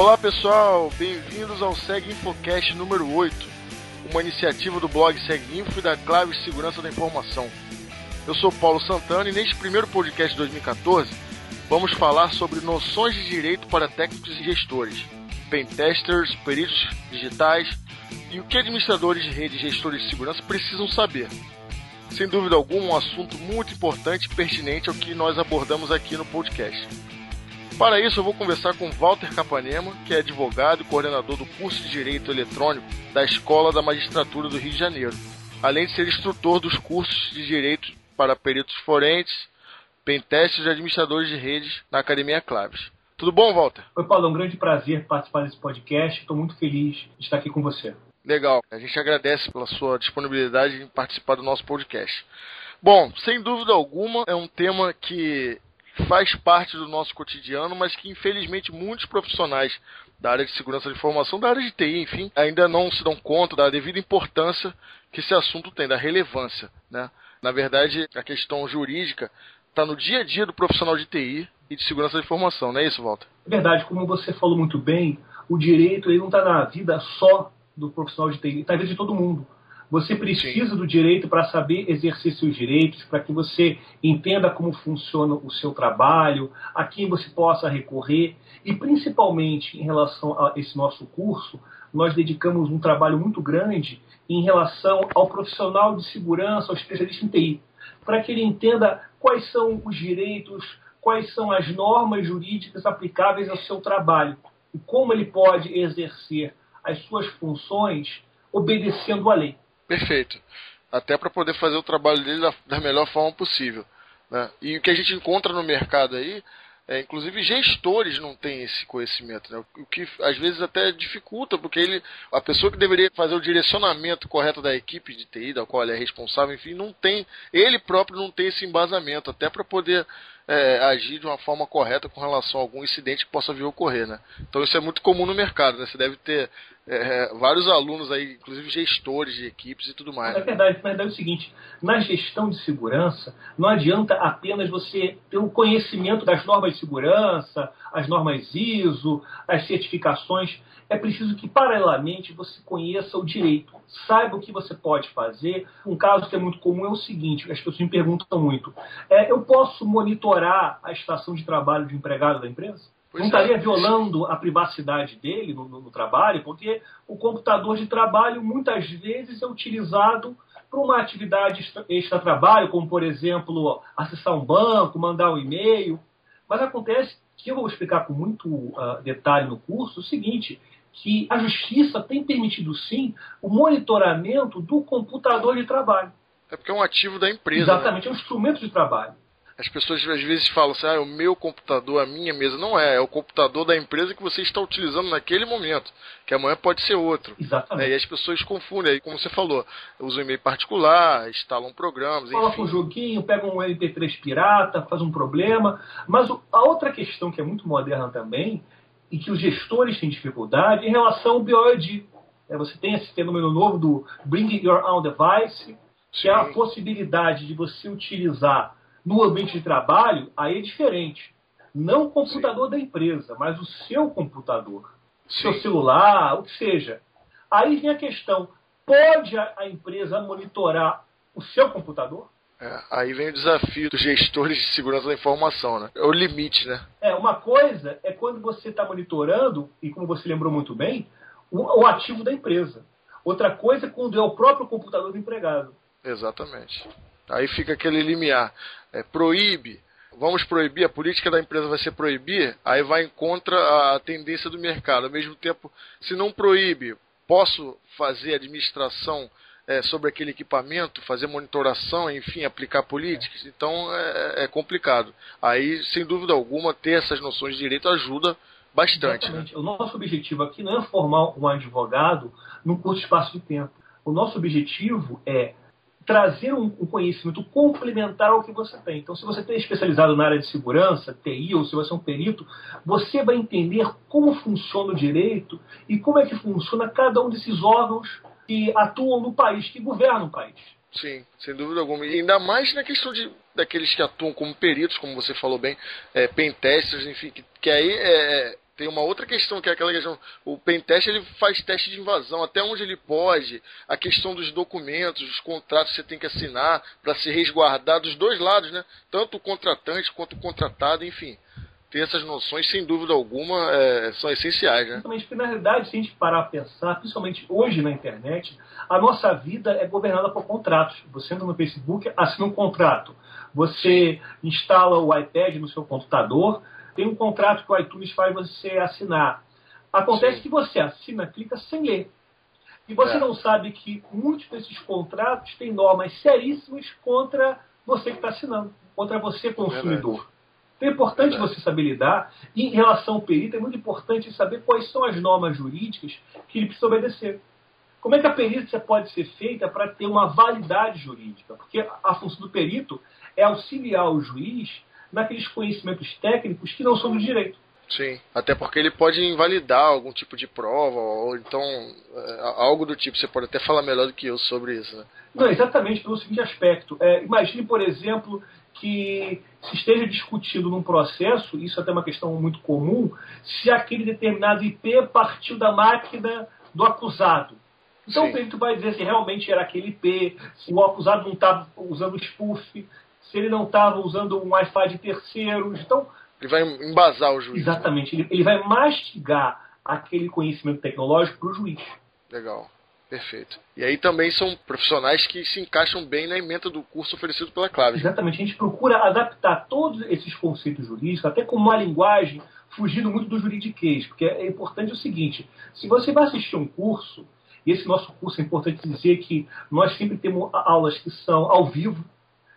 Olá pessoal, bem-vindos ao Seg Infocast número 8, uma iniciativa do blog Seg Info e da Clave Segurança da Informação. Eu sou Paulo Santana e neste primeiro podcast de 2014 vamos falar sobre noções de direito para técnicos e gestores, pentesters, peritos digitais e o que administradores de rede e gestores de segurança precisam saber. Sem dúvida alguma, um assunto muito importante e pertinente ao que nós abordamos aqui no podcast. Para isso, eu vou conversar com Walter Capanema, que é advogado e coordenador do curso de Direito Eletrônico da Escola da Magistratura do Rio de Janeiro, além de ser instrutor dos cursos de Direito para peritos forenses, pentestes e administradores de redes na Academia Claves. Tudo bom, Walter? Oi, Paulo, é um grande prazer participar desse podcast. Estou muito feliz de estar aqui com você. Legal. A gente agradece pela sua disponibilidade em participar do nosso podcast. Bom, sem dúvida alguma, é um tema que faz parte do nosso cotidiano, mas que infelizmente muitos profissionais da área de segurança da informação, da área de TI, enfim, ainda não se dão conta da devida importância que esse assunto tem, da relevância. Né? Na verdade, a questão jurídica está no dia a dia do profissional de TI e de segurança da informação, não é isso, Walter? É verdade, como você falou muito bem, o direito ele não está na vida só do profissional de TI, está na vida de todo mundo. Você precisa Sim. do direito para saber exercer seus direitos, para que você entenda como funciona o seu trabalho, a quem você possa recorrer. E principalmente em relação a esse nosso curso, nós dedicamos um trabalho muito grande em relação ao profissional de segurança, ao especialista em TI, para que ele entenda quais são os direitos, quais são as normas jurídicas aplicáveis ao seu trabalho e como ele pode exercer as suas funções obedecendo à lei. Perfeito. Até para poder fazer o trabalho dele da, da melhor forma possível. Né? E o que a gente encontra no mercado aí, é, inclusive gestores não têm esse conhecimento, né? o que às vezes até dificulta, porque ele, a pessoa que deveria fazer o direcionamento correto da equipe de TI, da qual ele é responsável, enfim, não tem, ele próprio não tem esse embasamento, até para poder é, agir de uma forma correta com relação a algum incidente que possa vir a ocorrer, né? Então isso é muito comum no mercado, né? Você deve ter é, vários alunos aí, inclusive gestores de equipes e tudo mais. É verdade, verdade é o seguinte, na gestão de segurança, não adianta apenas você ter o um conhecimento das normas de segurança, as normas ISO, as certificações, é preciso que paralelamente você conheça o direito, saiba o que você pode fazer. Um caso que é muito comum é o seguinte, as pessoas me perguntam muito, é, eu posso monitorar a estação de trabalho de empregado da empresa? Pois não estaria é. violando a privacidade dele no, no, no, trabalho, porque o computador de trabalho muitas vezes é utilizado para uma atividade extra-trabalho, como, por exemplo, acessar um banco, mandar um e-mail. Mas acontece, que eu vou explicar com muito uh, detalhe no curso, o seguinte, que a justiça tem permitido, sim, o monitoramento do computador de trabalho. É porque é um ativo da empresa. Né? Exatamente, né? é um instrumento de trabalho. As pessoas às vezes falam assim, ah, o meu computador, a minha mesa. Não é, é o computador da empresa que você está utilizando naquele momento, que amanhã pode ser outro. Exatamente. Né? E as pessoas confundem, aí como você falou, usam e-mail particular, instalam programas, Coloca enfim. um joguinho, pega um MP3 pirata, faz um problema. Mas a outra questão que é muito moderna também, e que os gestores têm dificuldade, em relação ao BioID. É, você tem esse fenômeno novo do Bring Your Own Device, que é a possibilidade de você utilizar no ambiente de trabalho, aí é diferente. Não o computador Sim. da empresa, mas o seu computador. Sim. Seu celular, o que seja. Aí vem a questão: pode a, empresa monitorar o seu computador? É, aí vem o desafio dos gestores de segurança da informação, né? É o limite, né? É, uma coisa é quando você está monitorando, e como você lembrou muito bem, o, o, ativo da empresa. Outra coisa é quando é o próprio computador do empregado. Exatamente. Aí fica aquele limiar. É, proíbe, vamos proibir, a política da empresa vai ser proibir, aí vai contra a tendência do mercado. Ao mesmo tempo, se não proíbe, posso fazer administração é, sobre aquele equipamento, fazer monitoração, enfim, aplicar políticas. Então é, é, complicado. Aí, sem dúvida alguma, ter essas noções de direito ajuda bastante. Né? O nosso objetivo aqui não é formar um advogado num curto espaço de tempo. O nosso objetivo é trazer um, um, conhecimento complementar ao que você tem. Então, se você tem especializado na área de segurança, TI, ou se você é um perito, você vai entender como funciona o direito e como é que funciona cada um desses órgãos que atuam no país, que governam o país. Sim, sem dúvida alguma. E ainda mais na questão de, daqueles que atuam como peritos, como você falou bem, é, pentesters, enfim, que, que aí é, tem uma outra questão, que é aquela questão. O pentest ele faz teste de invasão, até onde ele pode, a questão dos documentos, os contratos que você tem que assinar para se resguardar dos dois lados, né? Tanto o contratante quanto o contratado, enfim. Ter essas noções, sem dúvida alguma, é, são essenciais, né? Exatamente, porque na realidade, se a gente parar a pensar, principalmente hoje na internet, a nossa vida é governada por contratos. Você entra no Facebook, assina um contrato. Você instala o iPad no seu computador, tem um contrato que o iTunes faz você assinar. Acontece Sim. que você assina, clica sem ler. E você é. não sabe que muitos desses contratos têm normas seríssimas contra você que está assinando, contra você, consumidor. Então é importante você saber lidar. E em relação ao perito, é muito importante saber quais são as normas jurídicas que ele precisa obedecer. Como é que a perícia pode ser feita para ter uma validade jurídica? Porque a função do perito é auxiliar o juiz naqueles conhecimentos técnicos que não são do direito. Sim, até porque ele pode invalidar algum tipo de prova, ou então é, algo do tipo. Você pode até falar melhor do que eu sobre isso. Né? Não, exatamente pelo seguinte aspecto. É, imagine, por exemplo, que se esteja discutindo num processo, isso é até uma questão muito comum, se aquele determinado IP partiu da máquina do acusado. Então Sim. o perito vai dizer se realmente era aquele IP, se o acusado não estava usando spoof, se ele não estava usando um Wi-Fi de terceiros. Então, ele vai embasar o juiz. Né? Exatamente. Ele, ele vai mastigar aquele conhecimento tecnológico para o juiz. Legal. Perfeito. E aí também são profissionais que se encaixam bem na emenda do curso oferecido pela Clave. Exatamente. A gente procura adaptar todos esses conceitos jurídicos, até com uma linguagem fugindo muito do juridiquês, porque é importante o seguinte: se você vai assistir um curso, e esse nosso curso é importante dizer que nós sempre temos aulas que são ao vivo,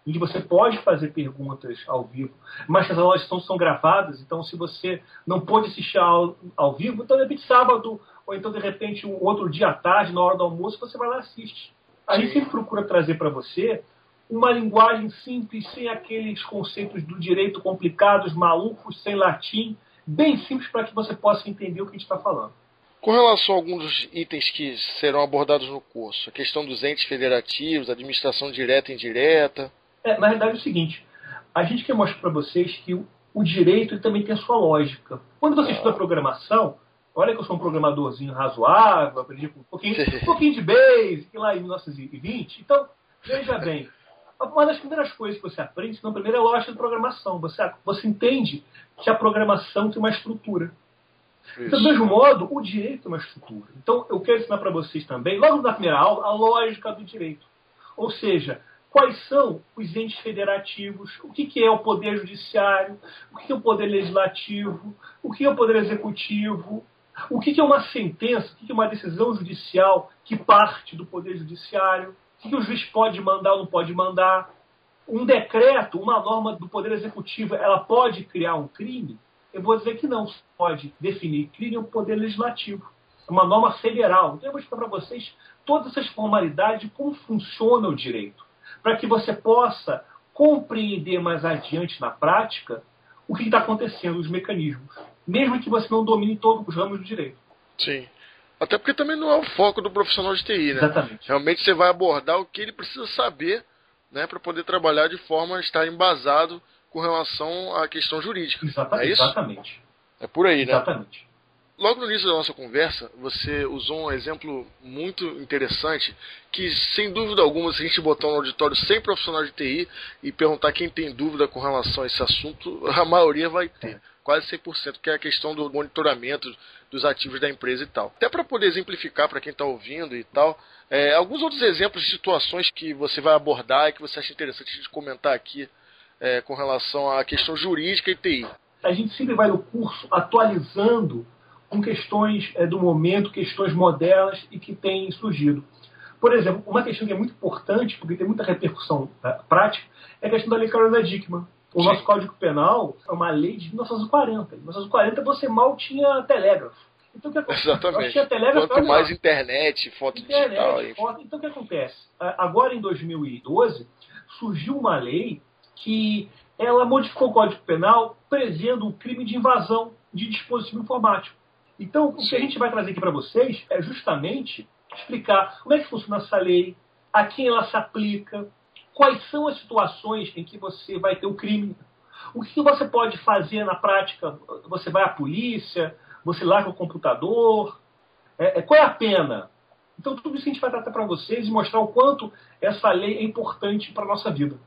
em que você pode fazer perguntas ao vivo, mas as aulas são, são gravadas, então se você não pôde assistir ao, ao vivo, então de repente sábado, ou então de repente um outro dia à tarde, na hora do almoço, você vai lá e assiste. A gente sempre procura trazer para você uma linguagem simples, sem aqueles conceitos do direito complicados, malucos, sem latim, bem simples para que você possa entender o que a gente está falando. Com relação a alguns dos itens que serão abordados no curso, a questão dos entes federativos, administração direta e indireta, é, na realidade é o seguinte, a gente quer mostrar para vocês que o, o direito também tem a sua lógica. Quando você estuda programação, olha que eu sou um programadorzinho razoável, aprendi um pouquinho, um pouquinho de Basic lá em 1920, então, veja bem, uma das primeiras coisas que você aprende, não, primeiro é a lógica de programação. Você, você entende que a programação tem uma estrutura. Então, do mesmo modo, o direito tem uma estrutura. Então, eu quero ensinar para vocês também, logo na primeira aula, a lógica do direito. Ou seja, quais são os entes federativos, o que, que é o poder judiciário, o que, que é o poder legislativo, o que é o poder executivo, o que, que é uma sentença, o que, que é uma decisão judicial que parte do poder judiciário, o que, que o juiz pode mandar ou não pode mandar. Um decreto, uma norma do poder executivo, ela pode criar um crime? Eu vou dizer que não, pode definir crime o poder legislativo. É uma norma federal. Então eu vou explicar para vocês todas essas formalidades de como funciona o direito para que você possa compreender mais adiante na prática o que está acontecendo, os mecanismos, mesmo que você não domine todos os ramos do direito. Sim. Até porque também não é o foco do profissional de TI, né? Exatamente. Realmente você vai abordar o que ele precisa saber né, para poder trabalhar de forma a estar embasado com relação à questão jurídica. Exatamente. É isso? Exatamente. É por aí, né? Exatamente logo no início da nossa conversa, você usou um exemplo muito interessante que, sem dúvida alguma, se a gente botar um auditório sem profissional de TI e perguntar quem tem dúvida com relação a esse assunto, a maioria vai ter. Quase 100%, que é a questão do monitoramento dos ativos da empresa e tal. Até para poder exemplificar para quem está ouvindo e tal, é, alguns outros exemplos de situações que você vai abordar e que você acha interessante de comentar aqui é, com relação à questão jurídica e TI. A gente sempre vai no curso atualizando com questões é, do momento, questões modernas e que têm surgido. Por exemplo, uma questão que é muito importante, porque tem muita repercussão né, prática, é a questão da Lei Carolina Dickmann. O Sim. nosso Código Penal é uma lei de 1940. Em 1940 você mal tinha telégrafo. Então, o que acontece? Exatamente. Quanto mais internet, foto internet, digital. Foto. Então, o que acontece? Agora, em 2012, surgiu uma lei que ela modificou o Código Penal prevendo o crime de invasão de dispositivo informático. Então, o que a gente vai trazer aqui para vocês é justamente explicar como é que funciona essa lei, a quem ela se aplica, quais são as situações em que você vai ter o crime, o que você pode fazer na prática. Você vai à polícia, você larga o computador. É, é, qual é a pena? Então, tudo isso a gente vai tratar para vocês e mostrar o quanto essa lei é importante para a nossa vida.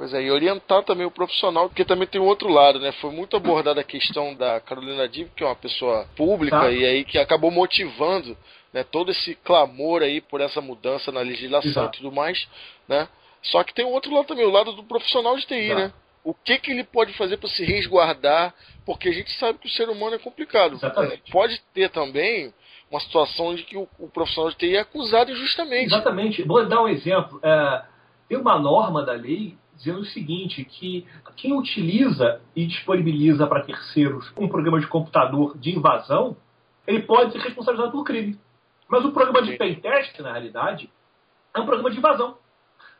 Pois é, e orientar também o profissional, porque também tem o outro lado, né? Foi muito abordada a questão da Carolina Dibb, que é uma pessoa pública, tá. e aí que acabou motivando né, todo esse clamor aí por essa mudança na legislação Exato. e tudo mais, né? Só que tem o outro lado também, o lado do profissional de TI, né? O que, que ele pode fazer para se resguardar? Porque a gente sabe que o ser humano é complicado. Exatamente. Pode ter também uma situação de que o, o, profissional de TI é acusado injustamente. Exatamente. Vou dar um exemplo. É, tem uma norma da lei dizendo o seguinte, que quem utiliza e disponibiliza para terceiros um programa de computador de invasão, ele pode ser responsabilizado por crime. Mas o programa de pentest, na realidade, é um programa de invasão.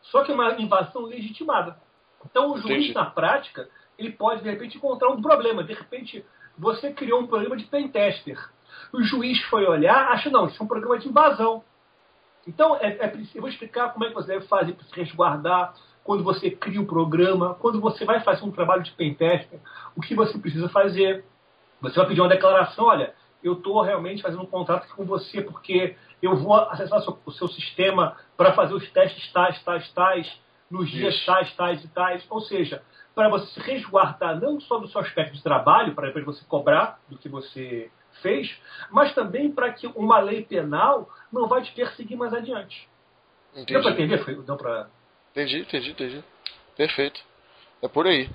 Só que é uma invasão legitimada. Então o juiz, Entendi. na prática, ele pode, de repente, encontrar um problema. De repente, você criou um programa de pentester. O juiz foi olhar, acha, não, isso é um programa de invasão. Então, é, é, eu vou explicar como é que você deve fazer para se resguardar quando você cria o programa, quando você vai fazer um trabalho de pentester, o que você precisa fazer. Você vai pedir uma declaração, olha, eu estou realmente fazendo um contrato com você porque eu vou acessar o seu sistema para fazer os testes tais, tais, tais, nos dias Isso. tais, tais e tais. Ou seja, para você se resguardar não só do seu aspecto de trabalho, para depois você cobrar do que você fez, mas também para que uma lei penal não vai te perseguir mais adiante. Entendi. Deu para entender? Deu para... Entendi, entendi, entendi. Perfeito. É por aí.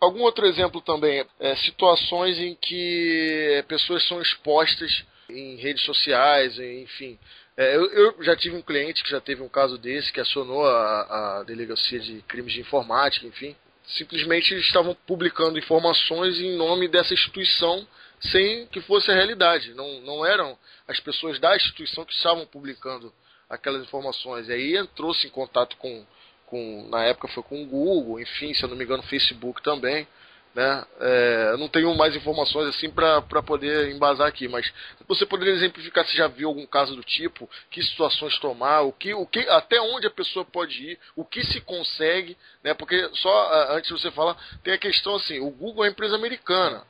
Algum outro exemplo também, é, situações em que pessoas são expostas em redes sociais, enfim. É, eu, eu, já tive um cliente que já teve um caso desse, que acionou a, a delegacia de crimes de informática, enfim. Simplesmente estavam publicando informações em nome dessa instituição sem que fosse a realidade. Não, não eram as pessoas da instituição que estavam publicando aquelas informações. E aí entrou-se em contato com com na época foi com o Google, enfim, se eu não me engano, Facebook também. Né? É, não tenho mais informações assim para poder embasar aqui, mas você poderia exemplificar se já viu algum caso do tipo, que situações tomar, o que, o que, até onde a pessoa pode ir, o que se consegue, né? Porque só antes de você falar, tem a questão assim, o Google é uma empresa americana,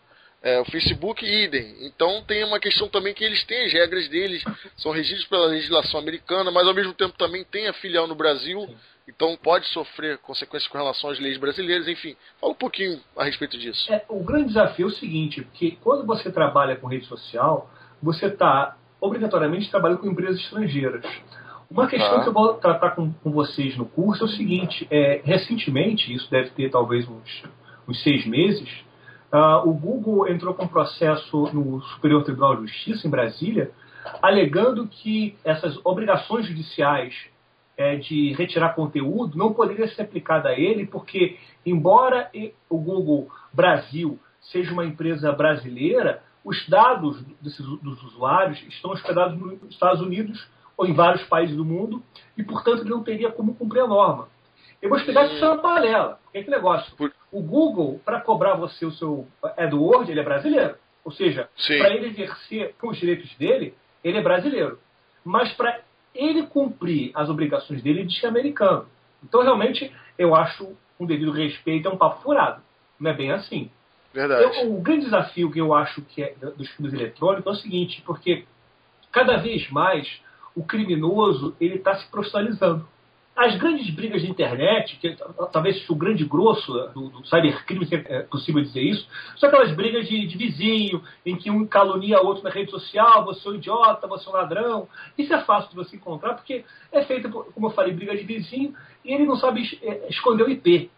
é, o Facebook idem. Então tem uma questão também que eles têm as regras deles, são regidos pela legislação americana, mas ao mesmo tempo também tem a filial no Brasil. Sim então pode sofrer consequências com relação às leis brasileiras, enfim. Fala um pouquinho a respeito disso. É, o grande desafio é o seguinte, porque quando você trabalha com rede social, você está obrigatoriamente trabalhando com empresas estrangeiras. Uma questão ah. que eu vou tratar com, com, vocês no curso é o seguinte, é, recentemente, isso deve ter talvez uns, uns seis meses, uh, o Google entrou com um processo no Superior Tribunal de Justiça, em Brasília, alegando que essas obrigações judiciais é, de retirar conteúdo não poderia ser aplicada a ele, porque, embora o Google Brasil seja uma empresa brasileira, os dados desses, dos usuários estão hospedados nos Estados Unidos ou em vários países do mundo e, portanto, ele não teria como cumprir a norma. Eu vou explicar que isso é uma balela. Porque é que negócio? O Google, para cobrar você o seu AdWords, ele é brasileiro. Ou seja, para ele exercer os direitos dele, ele é brasileiro. Mas para ele cumprir as obrigações dele, ele diz que é americano. Então, realmente, eu acho um devido respeito, é um papo furado. Não é bem assim. Verdade. Eu, o grande desafio que eu acho que é dos crimes eletrônicos é o seguinte, porque cada vez mais o criminoso ele está se profissionalizando. As grandes brigas de internet, que talvez o grande grosso do, do cybercrime, se é possível dizer isso, são aquelas brigas de, de, vizinho, em que um calunia outro na rede social, você é um idiota, você é um ladrão. Isso é fácil de você encontrar, porque é feita, como eu falei, briga de vizinho, e ele não sabe é, esconder o IP.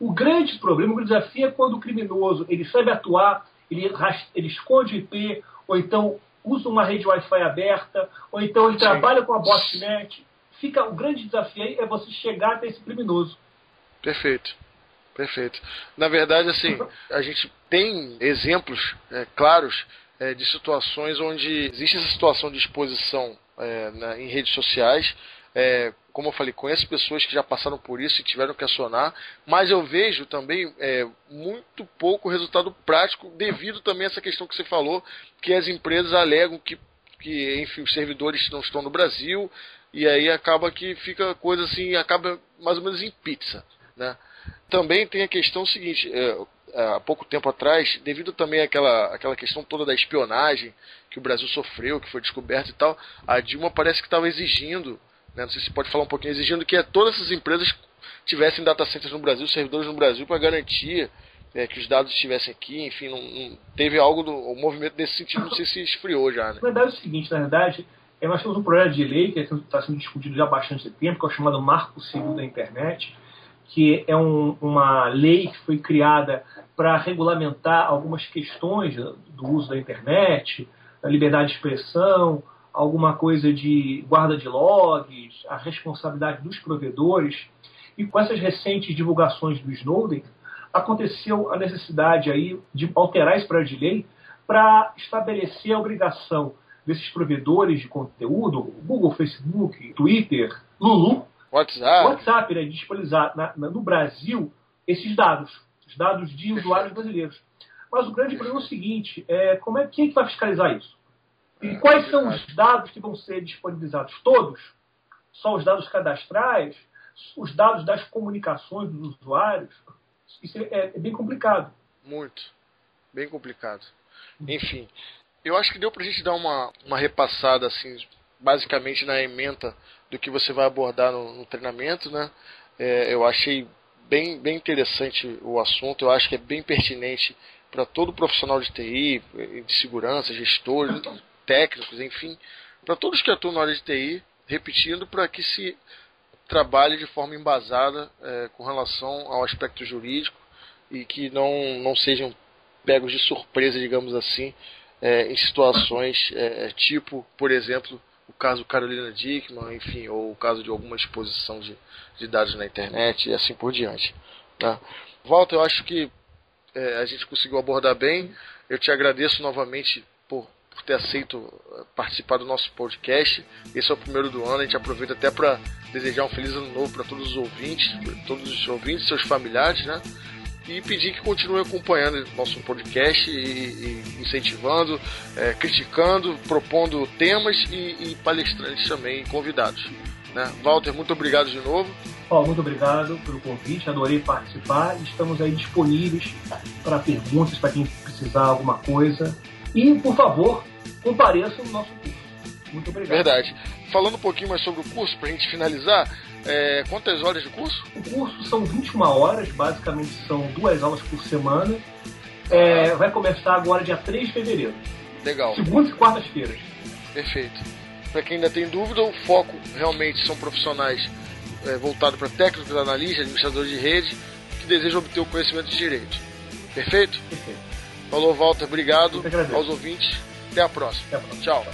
O grande problema, o grande desafio é quando o criminoso ele sabe atuar, ele, ele esconde o IP, ou então usa uma rede Wi-Fi aberta, ou então ele Sim. trabalha com a botnet fica o grande desafio aí é você chegar até esse criminoso. Perfeito. Perfeito. Na verdade, assim, a gente tem exemplos é, claros é, de situações onde existe essa situação de exposição é, na, em redes sociais. É, como eu falei, conheço pessoas que já passaram por isso e tiveram que acionar, mas eu vejo também é, muito pouco resultado prático devido também a essa questão que você falou, que as empresas alegam que, que enfim, os servidores não estão no Brasil, e aí acaba que fica coisa assim, acaba mais ou menos em pizza, né? Também tem a questão seguinte, é, há pouco tempo atrás, devido também àquela, àquela questão toda da espionagem que o Brasil sofreu, que foi descoberta e tal, a Dilma parece que estava exigindo, né, não sei se pode falar um pouquinho, exigindo que todas essas empresas tivessem data centers no Brasil, servidores no Brasil, para garantir é, que os dados estivessem aqui, enfim, não, não teve algo do um movimento nesse sentido, não sei se esfriou já. Né? Na verdade é o seguinte, na verdade, é, nós temos um projeto de lei que está sendo discutido já há bastante tempo, que é o chamado Marco Civil da Internet, que é um, uma lei que foi criada para regulamentar algumas questões do uso da internet, da liberdade de expressão, alguma coisa de guarda de logs, a responsabilidade dos provedores. E com essas recentes divulgações do Snowden, aconteceu a necessidade aí de alterar esse projeto de lei para estabelecer a obrigação desses provedores de conteúdo, Google, Facebook, Twitter, Lulu, WhatsApp, WhatsApp né, disponibilizar na, na, no Brasil esses dados, os dados de usuários brasileiros. Mas o grande problema é o seguinte: é, como é, quem é que vai fiscalizar isso? E quais são os dados que vão ser disponibilizados? Todos? Só os dados cadastrais? Os dados das comunicações dos usuários? Isso é, é bem complicado. Muito. Bem complicado. Enfim, eu acho que deu para a gente dar uma, uma repassada, assim, basicamente na ementa do que você vai abordar no, no treinamento, né? É, eu achei bem, bem interessante o assunto, eu acho que é bem pertinente para todo profissional de TI, de segurança, gestores, técnicos, enfim, para todos que atuam na área de TI, repetindo, para que se trabalhe de forma embasada é, com relação ao aspecto jurídico e que não, não sejam pegos de surpresa, digamos assim, é, em situações é, tipo, por exemplo, o caso Carolina Dickman, enfim, ou o caso de alguma exposição de, de dados na internet e assim por diante. Tá? Walter, eu acho que é, a gente conseguiu abordar bem. Eu te agradeço novamente por por ter aceito eh, participar do nosso podcast. Esse é o primeiro do ano, a gente aproveita até para desejar um feliz ano novo para todos os ouvintes, todos os ouvintes, seus familiares, né? E pedir que continue acompanhando nosso podcast e, e incentivando, é, criticando, propondo temas e, e, palestrantes também, convidados. Né? Walter, muito obrigado de novo. Paulo, muito obrigado pelo convite, adorei participar. Estamos aí disponíveis para perguntas, para quem precisar alguma coisa. E, por favor, compareçam no nosso curso. Muito obrigado. Verdade. Falando um pouquinho mais sobre o curso, para a gente finalizar, é, quantas horas de curso? O curso são 21 horas, basicamente são duas aulas por semana. É, vai começar agora dia 3 de fevereiro. Legal. Segunda e quartas-feiras. Perfeito. Para quem ainda tem dúvida, o foco realmente são profissionais é, voltados para técnicos, analistas, administradores de rede, que desejam obter o conhecimento de direito. Perfeito? Perfeito. Falou, Walter. Obrigado aos ouvintes. Até a próxima. Até a próxima. Tchau.